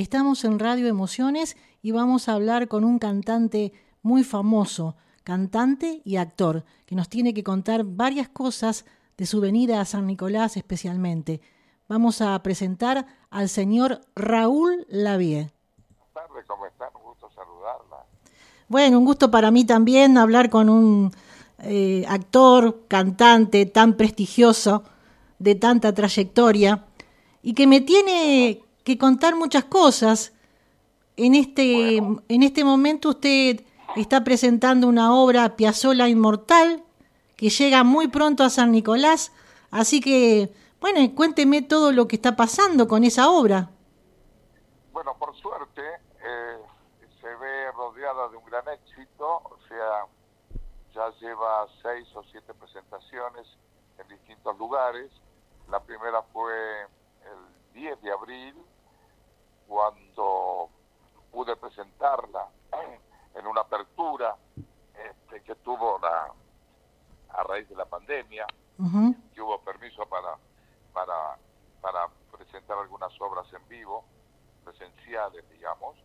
Estamos en Radio Emociones y vamos a hablar con un cantante muy famoso, cantante y actor, que nos tiene que contar varias cosas de su venida a San Nicolás especialmente. Vamos a presentar al señor Raúl Lavie. Buenas tardes, ¿cómo están? Un gusto saludarla. Bueno, un gusto para mí también hablar con un eh, actor, cantante tan prestigioso, de tanta trayectoria, y que me tiene que contar muchas cosas. En este, en este momento usted está presentando una obra Piazzola Inmortal que llega muy pronto a San Nicolás, así que, bueno, cuénteme todo lo que está pasando con esa obra. Bueno, por suerte eh, se ve rodeada de un gran éxito, o sea, ya lleva seis o siete presentaciones en distintos lugares. La primera fue 10 de abril, cuando pude presentarla en una apertura este, que tuvo la, a raíz de la pandemia, que hubo permiso para, para, para presentar algunas obras en vivo, presenciales, digamos.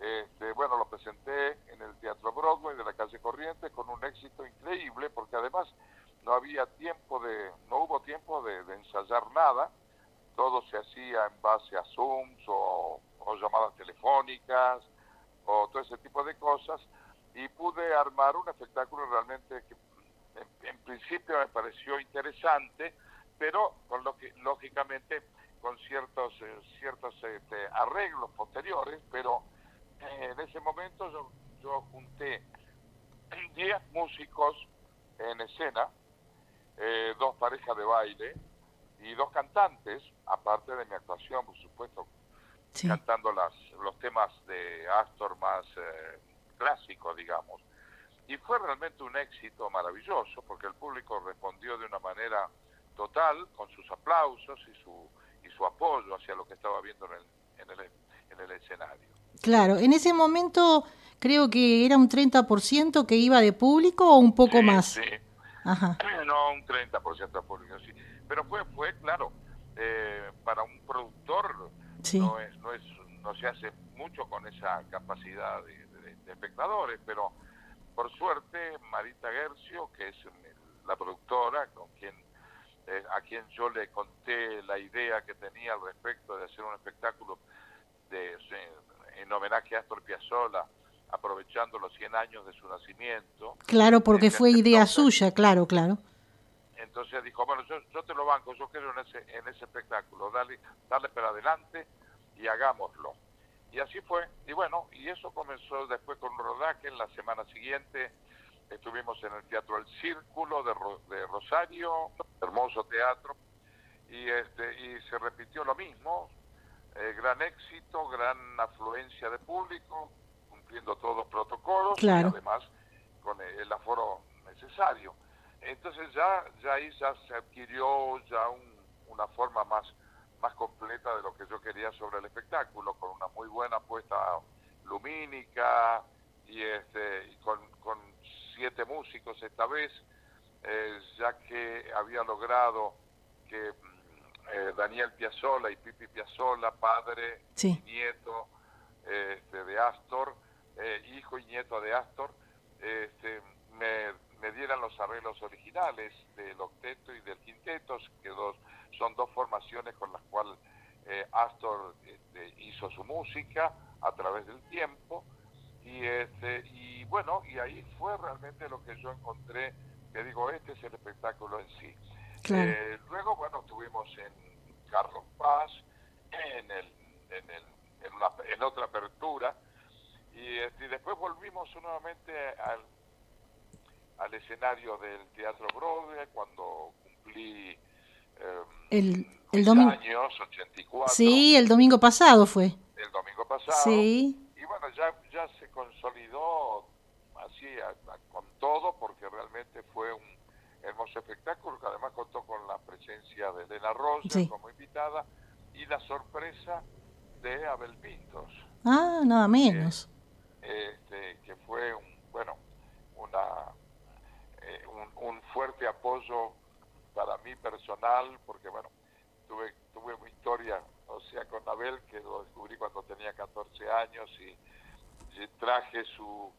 Este, bueno, lo presenté en el Teatro Broadway de la calle Corriente con un éxito increíble, porque además no había tiempo de, no hubo tiempo de, ensayar nada, todo se hacía en base a Zooms o, llamadas telefónicas, o todo ese tipo de cosas y pude armar un espectáculo realmente que en, principio me pareció interesante, pero con lo que lógicamente con ciertos eh, ciertos este, arreglos posteriores, pero eh, en ese momento yo, yo junté 10 músicos en escena, eh, dos parejas de baile y dos cantantes, aparte de mi actuación, por supuesto, cantando las, los temas de Astor más eh, clásicos, digamos. Y fue realmente un éxito maravilloso porque el público respondió de una manera total con sus aplausos y su, y su apoyo hacia lo que estaba viendo en el, en el, en el escenario. Claro, en ese momento creo que era un 30% que iba de público o un poco más. Sí, Ajá. no un 30% de público, sí. Pero fue, fue claro, eh, para un productor no, es, no, es, no se hace mucho con esa capacidad de, espectadores, pero por suerte Marita Gercio, que es la productora con quien eh, a quien yo le conté la idea que tenía al respecto de hacer un espectáculo de, en homenaje a Astor Piazzolla, aprovechando los 100 años de su nacimiento. Claro, porque fue idea suya, claro, claro. Entonces dijo, bueno, yo, yo te lo banco, yo quiero en ese, en ese espectáculo, dale, dale para adelante y hagámoslo. Y así fue. Y bueno, y eso comenzó después con rodaje. En la semana siguiente estuvimos en el Teatro El Círculo de, de Rosario, hermoso teatro, y, este, y se repitió lo mismo. Eh, gran éxito, gran afluencia de público, cumpliendo todos los protocolos y además con el aforo necesario. Entonces ya, ya ahí ya se adquirió ya una forma más, más completa de lo que yo quería sobre el espectáculo, con una muy buena puesta lumínica y, este, y con, con siete músicos esta vez, eh, ya que había logrado que mm, eh, Daniel Piazzola y Pipi Piazzola, padre y nieto este, de Astor, eh, hijo y nieto de Astor, este, me me dieran los arreglos originales del octeto y del quinteto, que dos, son dos formaciones con las cuales eh, Astor este, hizo su música a través del tiempo y este y bueno y ahí fue realmente lo que yo encontré que digo este es el espectáculo en sí. Eh, luego bueno estuvimos en Carlos Paz en el en, el, en, una, en otra apertura y, este, y después volvimos nuevamente al al escenario del Teatro Broadway cuando cumplí eh, el, el domingo años, 84. Sí, el domingo pasado fue. El domingo pasado. Sí. Y bueno, ya, ya se consolidó así con todo porque realmente fue un hermoso espectáculo que además contó con la presencia de Elena Rosa como invitada y la sorpresa de Abel Pintos. Ah, nada menos. este, que fue un, bueno, una un, fuerte apoyo para mí personal, porque bueno, tuve, tuve una historia, o sea, con Abel, que lo descubrí cuando tenía años y, traje su,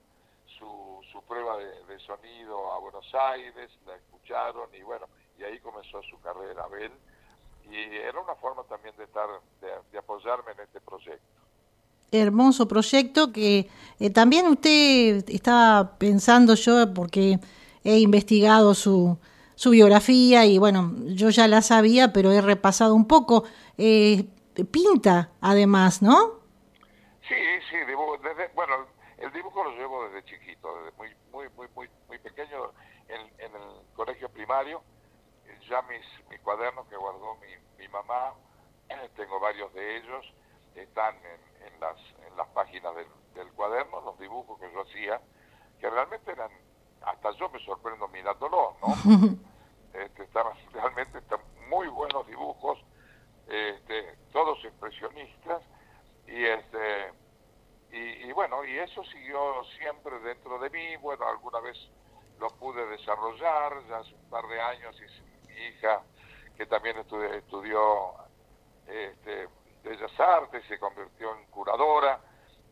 su, su prueba de, sonido a Buenos Aires, la escucharon y bueno, y ahí comenzó su carrera, Abel, y era una forma también de estar, de, apoyarme en este proyecto. Hermoso proyecto que eh, también usted estaba pensando yo, porque he investigado su, su biografía y bueno, yo ya la sabía, pero he repasado un poco. Eh, pinta, además, ¿no? Sí, sí, desde, bueno, el dibujo lo llevo desde chiquito, desde muy, muy, muy, muy, muy pequeño en, en el colegio primario. Ya mis, mis cuadernos que guardó mi, mi mamá, tengo varios de ellos, están en, en, las, en las páginas del, del cuaderno, los dibujos que yo hacía, que realmente eran hasta yo me sorprendo mirándolo, ¿no? este, estaban realmente están muy buenos dibujos, este, todos impresionistas, y este y, bueno, y eso siguió siempre dentro de mí, bueno, alguna vez lo pude desarrollar, ya hace un par de años, y mi hija, que también estudió, estudió este, Bellas Artes, se convirtió en curadora,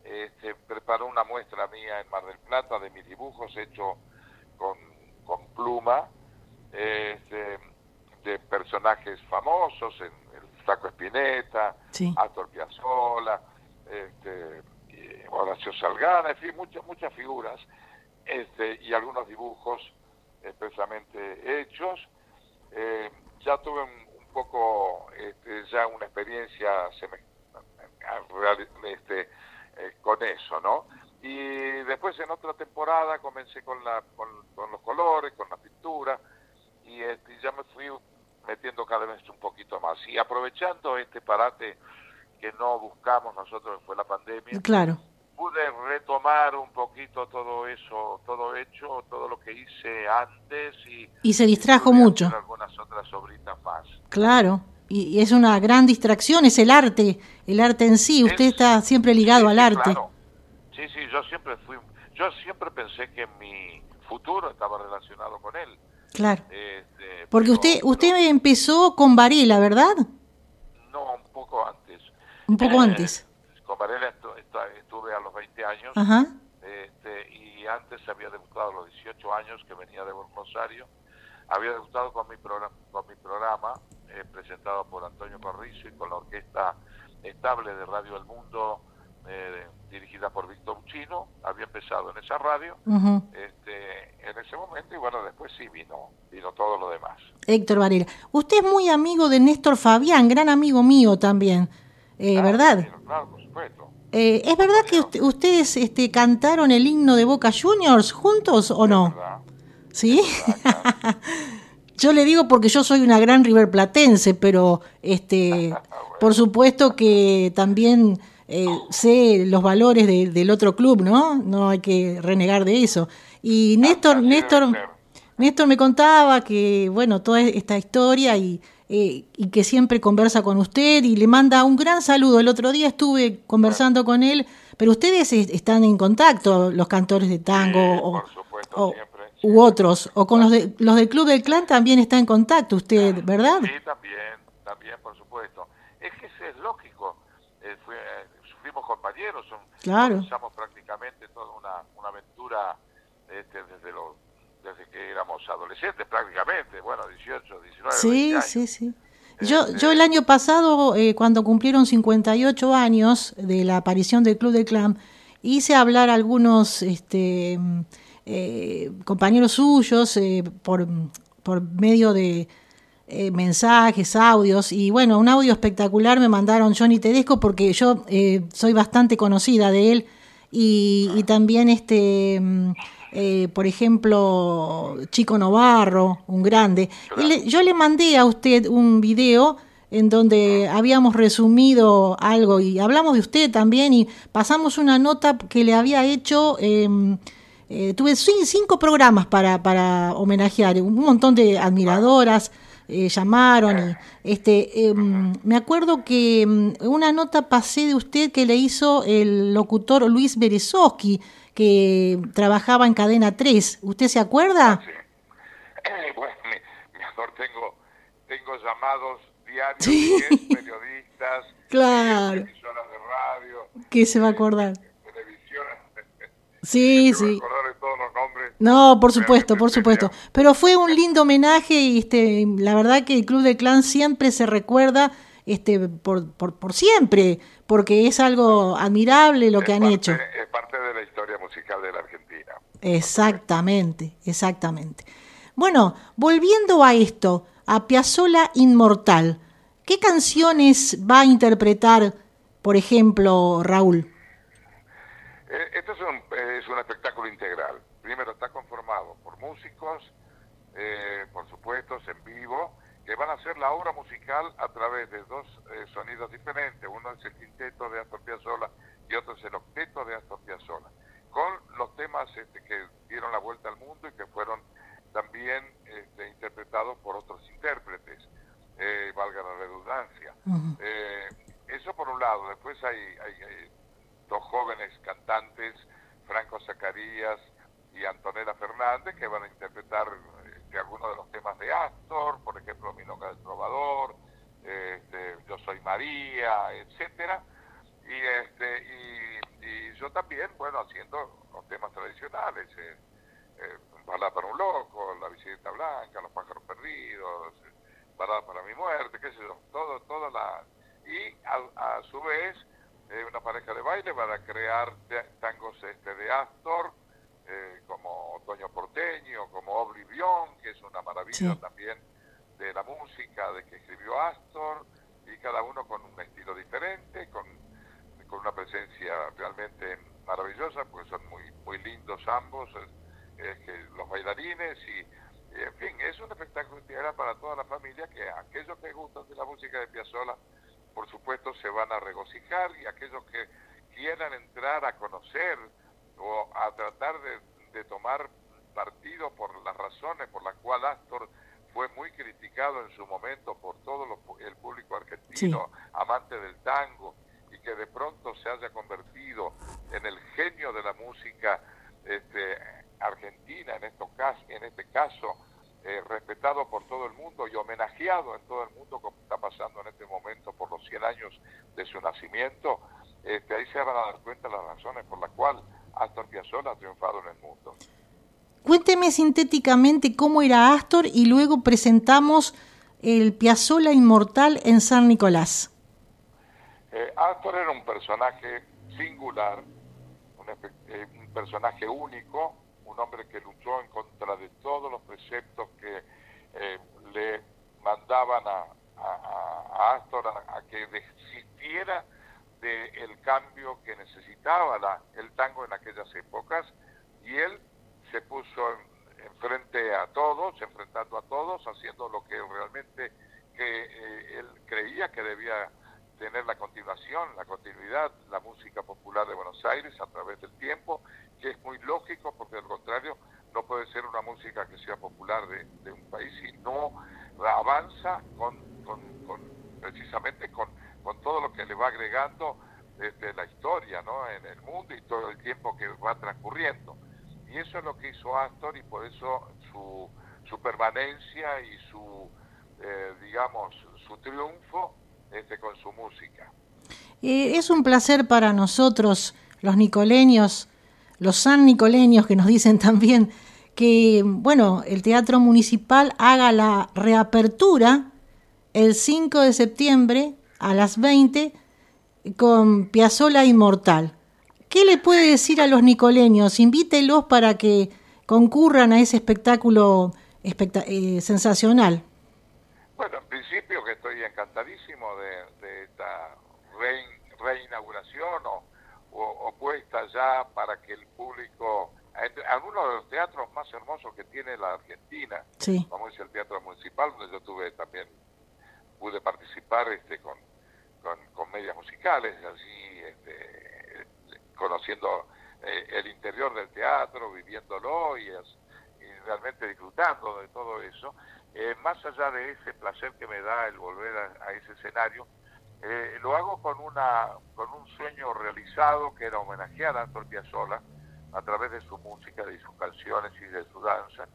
este, preparó una muestra mía en Mar del Plata de mis dibujos hechos con, con pluma este, de personajes famosos, en el Saco Espineta, sí. Astor Piazzolla, este, Horacio Salgana, en fin, muchas, muchas figuras este, y algunos dibujos expresamente hechos. Eh, ya tuve un, poco este, ya una experiencia este, eh, con eso, ¿no? Y después en otra temporada comencé con, la, con, los colores, con la pintura, y, este, ya me fui metiendo cada vez un poquito más. Y aprovechando este parate que no buscamos nosotros, que fue la pandemia, claro. pude retomar un poquito todo eso, todo hecho, todo lo que hice antes. Y, y se distrajo mucho. Algunas otras obritas más. Claro. Y, es una gran distracción, es el arte, el arte en sí. Usted está siempre ligado al arte. Claro Sí, sí, yo siempre fui, yo siempre pensé que mi futuro estaba relacionado con él. Claro. Este, Porque usted usted empezó con Varela, ¿verdad? No, un poco antes. Un poco antes. Con Varela estuve a los 20 años. Ajá. Este, y antes había debutado a los 18 años que venía de Rosario. Había debutado con mi programa, con mi programa eh, presentado por Antonio Corrizo y con la orquesta estable de Radio El Mundo eh, dirigida por Víctor Uchino, había empezado en esa radio este, en ese momento y bueno, después sí vino, vino todo lo demás. Héctor Varela, usted es muy amigo de Néstor Fabián, gran amigo mío también, eh, ah, ¿verdad? claro, por supuesto. Eh, ¿Es verdad que ustedes este, cantaron el himno de Boca Juniors juntos o no? ¿Sí? yo le digo porque yo soy una gran River Platense, pero este, por supuesto que también eh, sé los valores del otro club, ¿no? No hay que renegar de eso. Y Néstor, Néstor, Néstor me contaba que, bueno, toda esta historia y, eh, y que siempre conversa con usted y le manda un gran saludo. El otro día estuve conversando con él, pero ustedes están en contacto, los cantores de tango o, u otros, o con los, de, los del Club del Clan también está en contacto usted, ¿verdad? Sí, también, también, por supuesto. Es que es lógico. Eh, fue, compañeros, son, claro. comenzamos prácticamente toda una, una aventura este, desde, desde que éramos adolescentes prácticamente, bueno, 18, 19, sí, Sí, sí, Yo, este, yo el año pasado, eh, cuando cumplieron 58 años de la aparición del Club de Clan, hice hablar a algunos este, eh, compañeros suyos eh, por, por medio de, eh, mensajes, audios, y bueno, un audio espectacular me mandaron Johnny Tedesco porque yo eh, soy bastante conocida de él y, también este, mm, eh, por ejemplo, Chico Novarro, un grande. yo le mandé a usted un video en donde habíamos resumido algo y hablamos de usted también y pasamos una nota que le había hecho... Em, tuve cinco programas para, para homenajear, un montón de admiradoras, eh, llamaron. Y, este, em, me acuerdo que em, una nota pasé de usted que le hizo el locutor Luis Berezowski, que trabajaba en Cadena 3. ¿Usted se acuerda? Sí. Eh, bueno, mi, amor, tengo, tengo llamados diarios, periodistas, claro. emisoras de radio, ¿Qué se va a acordar? Sí, sí. No, por supuesto, por supuesto. Pero fue un lindo homenaje y este, la verdad que el Club del Clan siempre se recuerda este, por, por, por siempre, porque es algo admirable lo que han hecho. Es parte de la historia musical de la Argentina. Exactamente, exactamente. Bueno, volviendo a esto, a Piazzola Inmortal, ¿qué canciones va a interpretar, por ejemplo, Raúl? Eh, esto es un, es un espectáculo integral. Primero está conformado por músicos, eh, por supuesto, en vivo, que van a hacer la obra musical a través de dos eh, sonidos diferentes. Uno es el quinteto de Astor Piazzolla y otro es el octeto de Astor Piazzolla, con los temas este, que dieron la vuelta al mundo y que fueron también este, interpretados por otros intérpretes, eh, valga la redundancia. Eh, eso por un lado. Después hay, hay, dos jóvenes cantantes, Franco Zacarías y Antonella Fernández, que van a interpretar este, algunos de los temas de Astor, por ejemplo, Milonga del Trovador, este, Yo Soy María, etcétera. Y, este, y, yo también, bueno, haciendo los temas tradicionales. Eh, eh, para un loco, La bicicleta blanca, Los pájaros perdidos, Balada para mi muerte, qué sé yo, todo, toda la... Y a, su vez, eh, una pareja de baile para crear tangos este, de Astor, eh, como Otoño Porteño, como Oblivion, que es una maravilla también de la música de que escribió Astor, y cada uno con un estilo diferente, con, con una presencia realmente maravillosa, porque son muy, muy lindos ambos que los bailarines y, en fin, es un espectáculo integral para toda la familia que aquellos que gustan de la música de Piazzolla, por supuesto, se van a regocijar y aquellos que quieran entrar a conocer o a tratar de, tomar partido por las razones por las cuales Astor fue muy criticado en su momento por todo el público argentino, amante del tango, y que de pronto se haya convertido en el genio de la música este, argentina, en, estos casos, en este caso, eh, respetado por todo el mundo y homenajeado en todo el mundo, como está pasando en este momento por los 100 años de su nacimiento, este, ahí se van a dar cuenta las razones por las cuales Astor Piazzolla ha triunfado en el mundo. Cuénteme sintéticamente cómo era Astor y luego presentamos el Piazzolla Inmortal en San Nicolás. Eh, Astor era un personaje singular, un, eh, un personaje único, un hombre que luchó en contra de todos los preceptos que eh, le mandaban a, Astor a, que desistiera del cambio que necesitaba la, el tango en aquellas épocas y él se puso en, frente a todos, enfrentando a todos, haciendo lo que realmente que eh, él creía que debía tener la continuación, la continuidad, la música popular de Buenos Aires a través del tiempo, que es muy lógico porque al contrario no puede ser una música que sea popular de, un país si no avanza con, precisamente con, todo lo que le va agregando desde la historia ¿no? en el mundo y todo el tiempo que va transcurriendo. Y eso es lo que hizo Astor y por eso su, permanencia y su, eh, digamos, su triunfo este, con su música. Es un placer para nosotros, los nicoleños, los san nicoleños que nos dicen también que, bueno, el Teatro Municipal haga la reapertura el 5 de septiembre a las 20 con Piazzola Inmortal. ¿Qué le puede decir a los nicoleños? Invítelos para que concurran a ese espectáculo eh, sensacional. Bueno, en principio que estoy encantadísimo de, esta reinauguración o, o, puesta ya para que el público, algunos de los teatros más hermosos que tiene la Argentina, vamos a decir el Teatro Municipal, donde yo tuve también, pude participar este con, con, medias musicales, así este, conociendo eh, el interior del teatro, viviéndolo y, y realmente disfrutando de todo eso. Eh, más allá de ese placer que me da el volver a, ese escenario, eh, lo hago con una con un sueño realizado que era homenajear a Astor Piazzolla a través de su música, de sus canciones y de su danza.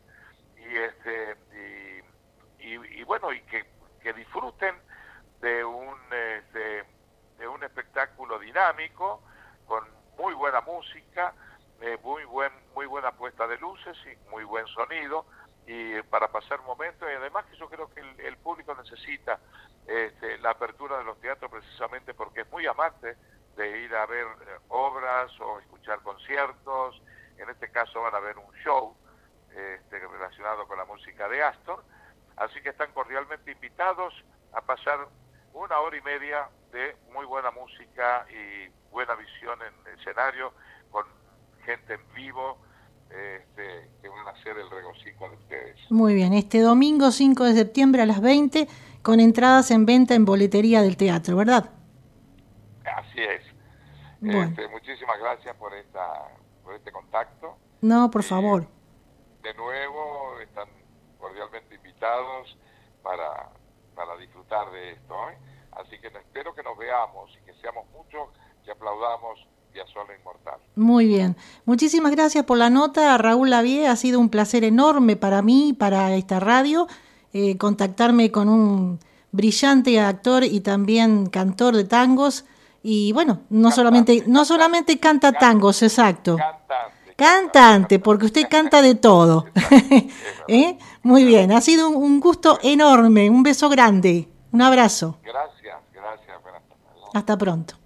Y este y, bueno, y que, disfruten de un este, un espectáculo dinámico, con muy buena música, eh, muy, buen, muy buena puesta de luces y muy buen sonido y para pasar momentos y además que yo creo que el, público necesita este, la apertura de los teatros precisamente porque es muy amante de ir a ver eh, obras o escuchar conciertos, en este caso van a ver un show este, relacionado con la música de Astor, así que están cordialmente invitados a pasar una hora y media de muy buena música y buena visión en el escenario con gente en vivo este, que van a ser el regocijo de ustedes. Muy bien, este domingo 5 de septiembre a las 20 con entradas en venta en boletería del teatro, ¿verdad? Así es. Este, muchísimas gracias por, esta, por este contacto. No, por favor. De nuevo, están cordialmente invitados para, para disfrutar de esto. ¿eh? Así que espero que nos veamos y que seamos muchos, que aplaudamos Inmortal. Muy bien. Muchísimas gracias por la nota, Raúl Lavie. Ha sido un placer enorme para mí, para esta radio, eh, contactarme con un brillante actor y también cantor de tangos. Y bueno, no solamente no solamente canta tangos, exacto. Cantante. Cantante, porque usted canta de todo. ¿Eh? Muy bien, ha sido un gusto enorme. Un beso grande. Un abrazo. Gracias, gracias. Hasta pronto.